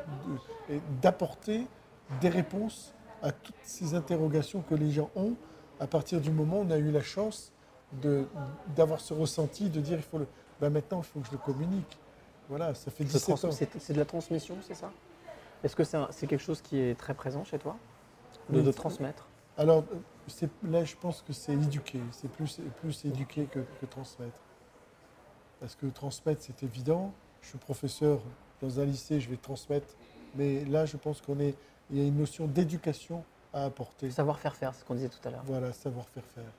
[SPEAKER 3] d'apporter des réponses à toutes ces interrogations que les gens ont. À partir du moment où on a eu la chance de, d'avoir ce ressenti, de dire il faut le, ben maintenant il faut que je le communique. Voilà, ça fait
[SPEAKER 2] Se
[SPEAKER 3] 17
[SPEAKER 2] trans-
[SPEAKER 3] ans.
[SPEAKER 2] C'est de la transmission, c'est ça? Est-ce que c'est quelque chose qui est très présent chez toi? De, de transmettre?
[SPEAKER 3] Alors euh, là, je pense que c'est éduquer. C'est plus, plus éduquer que, que transmettre. Parce que transmettre, c'est évident. Je suis professeur dans un lycée, je vais transmettre. Mais là, je pense qu'on est, il y a une notion d'éducation à apporter.
[SPEAKER 2] Savoir faire faire, c'est ce qu'on disait tout à l'heure.
[SPEAKER 3] Voilà, savoir faire faire.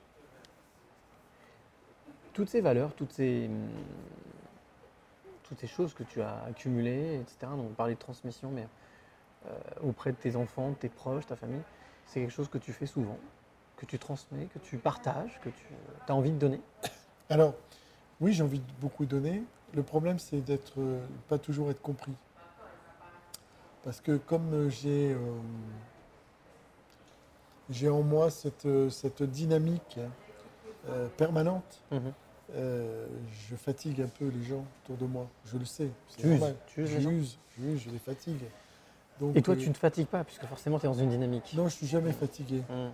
[SPEAKER 2] Toutes ces valeurs, toutes ces, toutes ces choses que tu as accumulées, etc. Donc on parlait de transmission, mais euh, auprès de tes enfants, de tes proches, ta famille, c'est quelque chose que tu fais souvent, que tu transmets, que tu partages, que tu as envie de donner.
[SPEAKER 3] Alors, oui, j'ai envie de beaucoup donner. Le problème, c'est d'être euh, pas toujours être compris. Parce que comme euh, j'ai euh, j'ai en moi cette, euh, cette dynamique euh, permanente,
[SPEAKER 2] Mhm.
[SPEAKER 3] je fatigue un peu les gens autour de moi. Je le sais.
[SPEAKER 2] Tu uses,
[SPEAKER 3] normal.
[SPEAKER 2] tu uses
[SPEAKER 3] je
[SPEAKER 2] les gens.
[SPEAKER 3] use, je use, je les fatigue. Donc,
[SPEAKER 2] Et toi, tu ne te fatigues pas, puisque forcément, tu es dans une dynamique.
[SPEAKER 3] Non, je suis jamais fatigué.
[SPEAKER 2] Hum.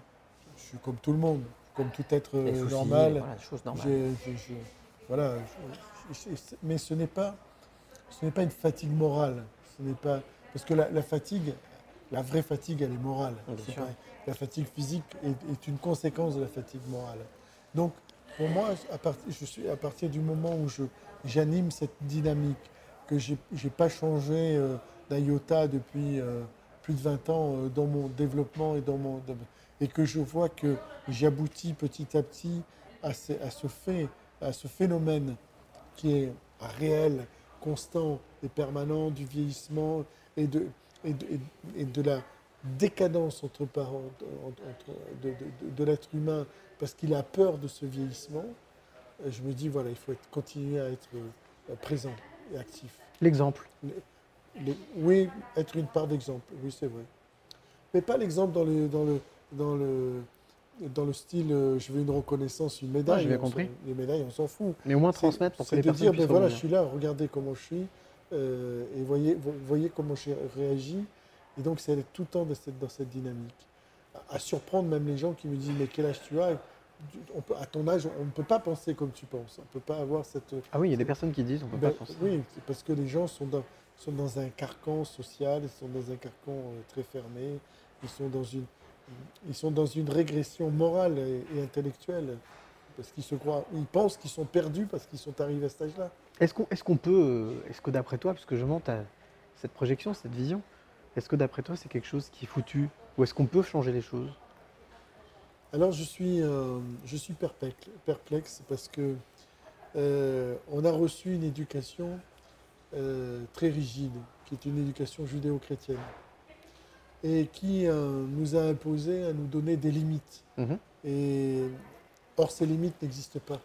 [SPEAKER 3] Je suis comme tout le monde, comme tout être euh,
[SPEAKER 2] soucis,
[SPEAKER 3] normal.
[SPEAKER 2] voilà,
[SPEAKER 3] je- je- mais ce n'est pas, ce n'est pas une fatigue morale. Ce n'est pas parce que la, la fatigue, la vraie fatigue, elle est morale. Pas- La fatigue physique est, est une conséquence de la fatigue morale. Donc, pour moi, à partir, je suis, à partir du moment où je, j'anime cette dynamique, que j'ai n'ai pas changé euh, d'un iota depuis euh, plus de 20 ans euh, dans mon développement et, dans mon, dans- et que je vois que j'aboutis petit à petit à ce, à ce fait, à ce phénomène qui est réel, constant et permanent du vieillissement et de, et de, et de la décadence entre parents, entre- de, de- l'être humain parce qu'il a peur de ce vieillissement, euh, je me dis voilà, il faut être- continuer à être euh, présent et actif.
[SPEAKER 2] L'exemple.
[SPEAKER 3] Le- oui, être une part d'exemple, oui c'est vrai. Mais pas l'exemple dans le, dans le, dans le, dans le style euh, je veux une reconnaissance, une médaille.
[SPEAKER 2] j'ai bien
[SPEAKER 3] on
[SPEAKER 2] compris.
[SPEAKER 3] Les médailles, on s'en fout.
[SPEAKER 2] Mais au moins
[SPEAKER 3] C'est-
[SPEAKER 2] transmettre pour que
[SPEAKER 3] C'est
[SPEAKER 2] les
[SPEAKER 3] de
[SPEAKER 2] personnes
[SPEAKER 3] dire, ben voilà, je suis là, regardez comment je suis, euh, et voyez, vo- voyez comment j'ai réagi. Et donc, c'est tout le temps dans cette, dans cette dynamique. À, à surprendre même les gens qui me disent, mais quel âge tu as? On peut, À ton âge, on ne peut pas penser comme tu penses. On ne peut pas avoir cette...
[SPEAKER 2] Ah oui, il y a des personnes qui disent on peut
[SPEAKER 3] Ben,
[SPEAKER 2] pas penser.
[SPEAKER 3] Oui, c'est parce que les gens sont dans, sont dans un carcan social, ils sont dans un carcan euh, très fermé, ils sont dans une, ils sont dans une régression morale et, et intellectuelle. Parce qu'ils se croient, ils pensent qu'ils sont perdus parce qu'ils sont arrivés à cet âge-là.
[SPEAKER 2] Est-ce qu'on est qu'on peut, euh, est-ce que d'après toi, parce que je monte à cette projection, cette vision, est-ce que d'après toi c'est quelque chose qui est foutu Ou est-ce qu'on peut changer les choses?
[SPEAKER 3] Alors je suis, euh, je suis perplexe, perplexe parce que euh, on a reçu une éducation euh, très rigide, qui est une éducation judéo-chrétienne, et qui euh, nous a imposé à nous donner des limites.
[SPEAKER 2] Mhm.
[SPEAKER 3] Et or ces limites n'existent pas.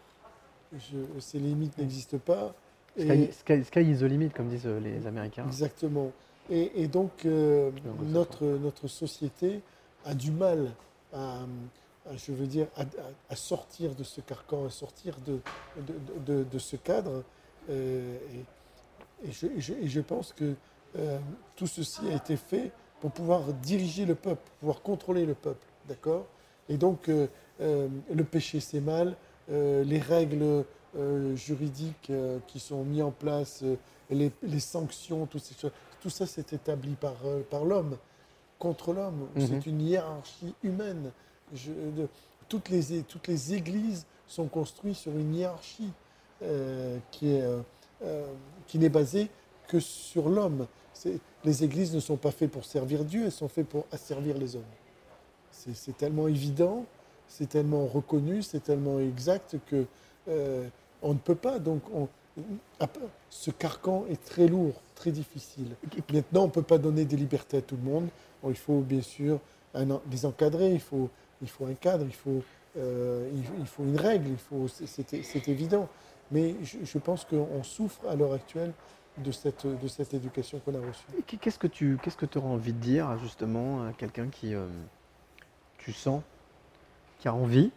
[SPEAKER 3] Je- ces limites n'existent pas.
[SPEAKER 2] Sky, sky- sky is the limit, comme disent les Américains.
[SPEAKER 3] Exactement. Et, et donc, euh, notre, notre société a du mal à, à, je veux dire, à, sortir de ce carcan, à sortir de, de, de- de ce cadre. Euh, et, je, je- et je pense que tout ceci a été fait pour pouvoir diriger le peuple, pouvoir contrôler le peuple. D'accord? Et donc, euh, euh, le péché, c'est mal. Euh, les règles juridiques qui sont mises en place, les, les sanctions, choses, tout ça c'est établi par, par l'homme, contre l'homme.
[SPEAKER 2] Mhm.
[SPEAKER 3] C'est une hiérarchie humaine. Je- de- toutes, les, toutes les églises sont construites sur une hiérarchie qui est, qui n'est basée que sur l'homme. Les églises ne sont pas faites pour servir Dieu, elles sont faites pour asservir les hommes. C'est tellement évident, c'est tellement reconnu, c'est tellement exact que euh, on ne peut pas. Donc, ce carcan est très lourd, très difficile. Maintenant, on ne peut pas donner des libertés à tout le monde. Il faut bien sûr les encadrer, il faut, il faut un cadre, il faut, euh, il, faut une règle, il faut, c'est- évident. Mais je pense qu'on souffre à l'heure actuelle de cette, de cette éducation qu'on a reçue.
[SPEAKER 2] Qu'est-ce que tu qu'est-ce que aurais envie de dire justement à quelqu'un qui, euh, tu sens, qui a envie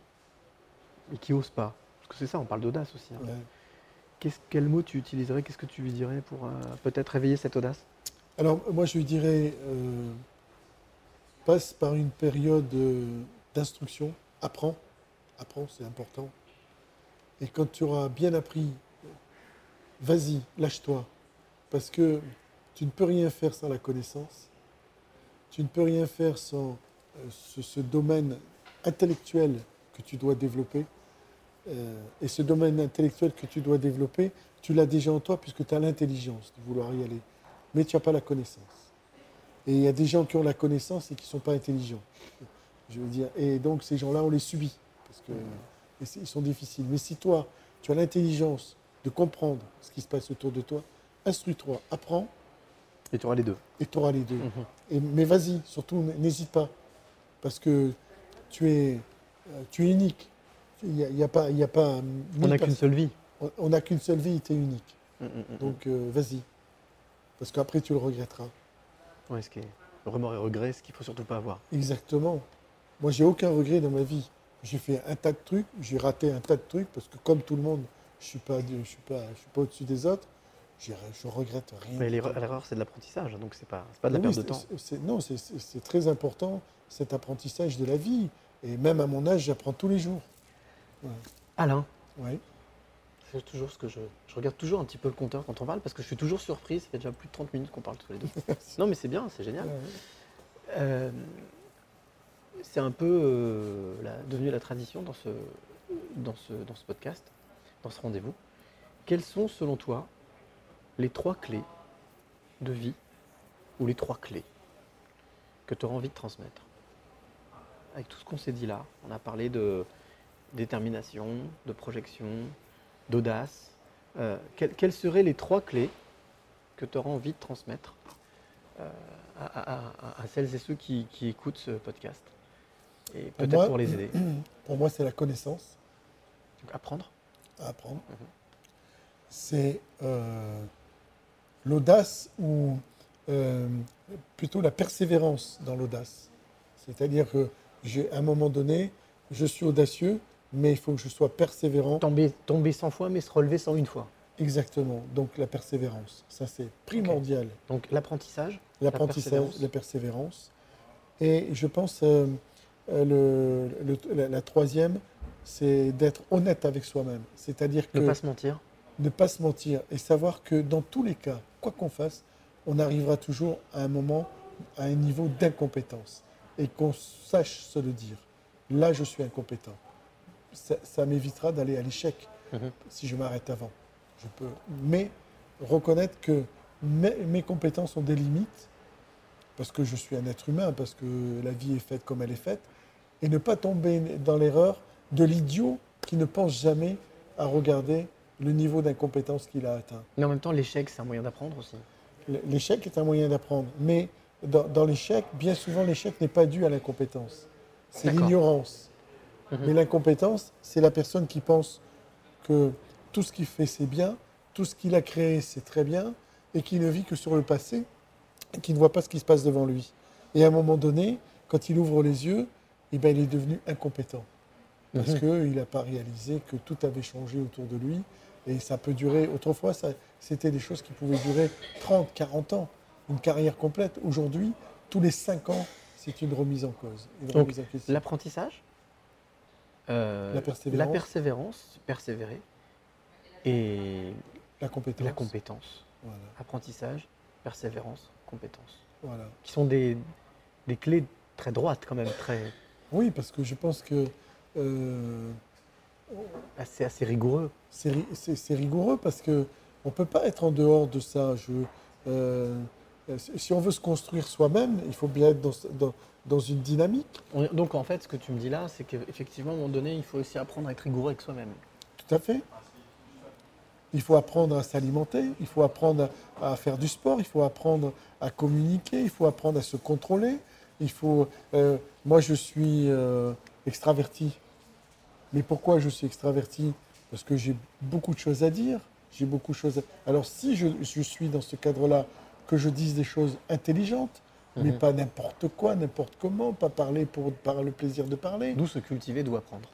[SPEAKER 2] et qui ose pas? Parce que c'est ça, on parle d'audace aussi. hein.
[SPEAKER 3] Ouais.
[SPEAKER 2] Quel mot tu utiliserais Qu'est-ce que tu lui dirais pour euh, peut-être réveiller cette audace?
[SPEAKER 3] Alors, moi, je lui dirais, euh, passe par une période d'instruction, apprends, apprends, c'est important. Et quand tu auras bien appris, vas-y, lâche-toi, parce que tu ne peux rien faire sans la connaissance, tu ne peux rien faire sans euh, ce, domaine intellectuel que tu dois développer. Euh, et ce domaine intellectuel que tu dois développer, tu l'as déjà en toi puisque tu as l'intelligence de vouloir y aller mais tu n'as pas la connaissance. Et il y a des gens qui ont la connaissance et qui ne sont pas intelligents. Je veux dire, et donc ces gens-là, on les subit, parce que et c'est- ils sont difficiles. Mais si toi, tu as l'intelligence de comprendre ce qui se passe autour de toi, instruis-toi, apprends,
[SPEAKER 2] Et tu auras les deux.
[SPEAKER 3] et tu auras les deux.
[SPEAKER 2] Mhm.
[SPEAKER 3] Et- mais vas-y, surtout n'hésite pas, parce que tu es, euh, tu es unique. Il n'y a, y a pas, y a pas
[SPEAKER 2] On
[SPEAKER 3] mille
[SPEAKER 2] n'a qu'une seule vie.
[SPEAKER 3] On- On n'a qu'une seule vie, tu es unique.
[SPEAKER 2] Mm, mm, mm.
[SPEAKER 3] Donc euh, vas-y, parce qu'après tu le regretteras.
[SPEAKER 2] Ouais, ce qui est remords et regrets, ce qu'il faut surtout pas avoir.
[SPEAKER 3] Exactement. Moi, j'ai aucun regret dans ma vie. J'ai fait un tas de trucs, j'ai raté un tas de trucs parce que comme tout le monde, je suis pas, je suis pas, je suis pas au-dessus des autres. Je regrette rien.
[SPEAKER 2] Mais l'erreur, c'est de l'apprentissage, donc c'est pas, c'est pas de la
[SPEAKER 3] Oui,
[SPEAKER 2] perte de temps.
[SPEAKER 3] non, c'est- très important cet apprentissage de la vie. Et même à mon âge, j'apprends tous les jours.
[SPEAKER 2] Alain,
[SPEAKER 3] Ouais.
[SPEAKER 2] c'est toujours ce que je, je regarde toujours un petit peu le compteur quand on parle parce que je suis toujours surpris. Ça fait déjà plus de 30 minutes qu'on parle tous les deux. non, mais c'est bien, c'est génial.
[SPEAKER 3] Ouais.
[SPEAKER 2] Euh, c'est un peu euh, la- devenu la tradition dans ce, dans, ce, dans ce podcast, dans ce rendez-vous. Quelles sont, selon toi, les trois clés de vie ou les trois clés que tu auras envie de transmettre Avec tout ce qu'on s'est dit là, on a parlé de détermination, de projection, d'audace. Euh, quelles, quelles seraient les trois clés que tu auras envie de transmettre euh, à, à- à- à celles et ceux qui, qui écoutent ce podcast Et peut-être pour les aider?
[SPEAKER 3] Pour moi, c'est la connaissance
[SPEAKER 2] Donc, apprendre.
[SPEAKER 3] apprendre.
[SPEAKER 2] Mhm.
[SPEAKER 3] C'est euh, l'audace ou euh, plutôt la persévérance dans l'audace. C'est-à-dire que j'ai- à un moment donné, je suis audacieux, mais il faut que je sois persévérant.
[SPEAKER 2] Tomber, tomber 100 fois, mais se relever 101 fois.
[SPEAKER 3] Exactement. Donc la persévérance, ça c'est primordial.
[SPEAKER 2] Donc l'apprentissage,
[SPEAKER 3] L'apprentissage,
[SPEAKER 2] persévérance.
[SPEAKER 3] la persévérance. Et je pense euh, euh, le, le- la, la troisième, c'est d'être honnête avec soi-même. C'est-à-dire que
[SPEAKER 2] ne pas se mentir.
[SPEAKER 3] Ne pas se mentir et savoir que dans tous les cas, quoi qu'on fasse, on arrivera toujours à un moment, à un niveau d'incompétence et qu'on sache se le dire. Là, je suis incompétent. Ça, ça m'évitera d'aller à l'échec
[SPEAKER 2] Mhm.
[SPEAKER 3] si je m'arrête avant. Je peux, mais reconnaître que mes, mes compétences ont des limites parce que je suis un être humain, parce que la vie est faite comme elle est faite, et ne pas tomber dans l'erreur de l'idiot qui ne pense jamais à regarder le niveau d'incompétence qu'il a atteint.
[SPEAKER 2] Mais en même temps, l'échec, c'est un moyen d'apprendre aussi.
[SPEAKER 3] L'échec est un moyen d'apprendre, mais dans, dans l'échec, bien souvent, l'échec n'est pas dû à l'incompétence. C'est l'ignorance.
[SPEAKER 2] Mhm.
[SPEAKER 3] Mais l'incompétence, c'est la personne qui pense que tout ce qu'il fait, c'est bien, tout ce qu'il a créé, c'est très bien, et qui ne vit que sur le passé, et qui ne voit pas ce qui se passe devant lui. Et à un moment donné, quand il ouvre les yeux, eh ben, il est devenu incompétent. Parce
[SPEAKER 2] Mhm.
[SPEAKER 3] qu'il n'a pas réalisé que tout avait changé autour de lui. Et ça peut durer. Autrefois, c'était des choses qui pouvaient durer 30, 40 ans, une carrière complète. Aujourd'hui, tous les 5 ans, c'est une remise en cause.
[SPEAKER 2] L'apprentissage, euh,
[SPEAKER 3] La persévérance.
[SPEAKER 2] la persévérance, persévérer, et
[SPEAKER 3] La compétence.
[SPEAKER 2] la compétence.
[SPEAKER 3] Voilà,
[SPEAKER 2] Apprentissage, persévérance, compétence.
[SPEAKER 3] voilà.
[SPEAKER 2] Qui sont des, des clés très droites quand même, très
[SPEAKER 3] Oui, parce que je pense que euh,
[SPEAKER 2] assez, assez rigoureux.
[SPEAKER 3] c'est ri- c'est- c'est rigoureux parce que on peut pas être en dehors de ça. Je, euh, si on veut se construire soi-même, il faut bien être dans, ce- dans- dans une dynamique.
[SPEAKER 2] On- Donc en fait, ce que tu me dis là, c'est qu'effectivement, à un moment donné, il faut aussi apprendre à être rigoureux avec soi-même.
[SPEAKER 3] Tout à fait. Il faut apprendre à s'alimenter, il faut apprendre à, à faire du sport, il faut apprendre à communiquer, il faut apprendre à se contrôler. Il faut. euh, moi, je suis euh, extraverti. Mais pourquoi je suis extraverti Parce que j'ai beaucoup de choses à dire. J'ai beaucoup de choses. à- Alors, si je, je suis dans ce cadre-là, que je dise des choses intelligentes, mais
[SPEAKER 2] Mhm.
[SPEAKER 3] pas n'importe quoi, n'importe comment, pas parler pour par le plaisir de parler
[SPEAKER 2] D'où se cultiver, d'où apprendre.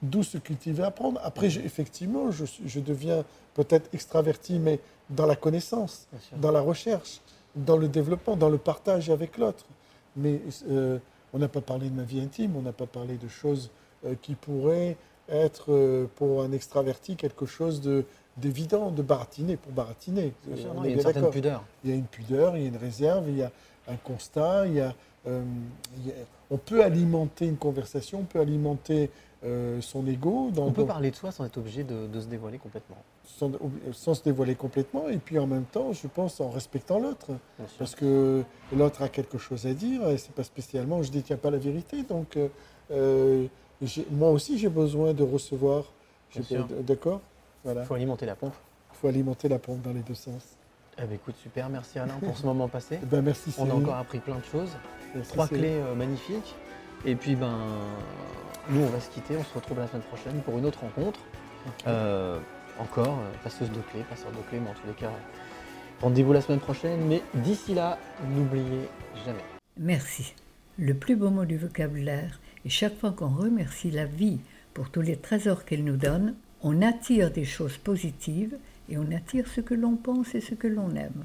[SPEAKER 3] d'où se cultiver, apprendre. Après, effectivement, je, deviens peut-être extraverti, mais dans la connaissance, dans la recherche, dans le développement, dans le partage avec l'autre. Mais euh, on n'a pas parlé de ma vie intime, on n'a pas parlé de choses qui pourraient être euh, pour un extraverti quelque chose de d'évident, de baratiner pour baratiner.
[SPEAKER 2] Sûr,
[SPEAKER 3] Euh,
[SPEAKER 2] non, il y a une certaine pudeur.
[SPEAKER 3] Il y a une pudeur, il y a une réserve, il y a un constat, il y a, euh, il y a- on peut alimenter une conversation, on peut alimenter euh, son ego dans,
[SPEAKER 2] On peut parler de soi sans être obligé de, de se dévoiler complètement.
[SPEAKER 3] sans, sans se dévoiler complètement, et puis en même temps, je pense en respectant l'autre, parce que l'autre a quelque chose à dire, et c'est pas spécialement, je détiens pas la vérité, donc euh, euh, moi aussi j'ai besoin de recevoir,
[SPEAKER 2] Bien
[SPEAKER 3] d'accord? Voilà,
[SPEAKER 2] Il faut alimenter la pompe.
[SPEAKER 3] il faut alimenter la pompe dans les deux sens.
[SPEAKER 2] Eh ben, écoute, super, merci Alain pour ce moment passé.
[SPEAKER 3] Eh ben, merci
[SPEAKER 2] On a encore appris plein de choses.
[SPEAKER 3] Merci,
[SPEAKER 2] Trois clés euh, magnifiques. Et puis, ben, nous, on va se quitter. On se retrouve la semaine prochaine pour une autre rencontre. Euh, encore, euh, passeuse de clés, passeur de clés, mais en tous les cas, rendez-vous la semaine prochaine. Mais d'ici là, n'oubliez jamais.
[SPEAKER 4] Merci. Le plus beau mot du vocabulaire est chaque fois qu'on remercie la vie pour tous les trésors qu'elle nous donne, on attire des choses positives et on attire ce que l'on pense et ce que l'on aime.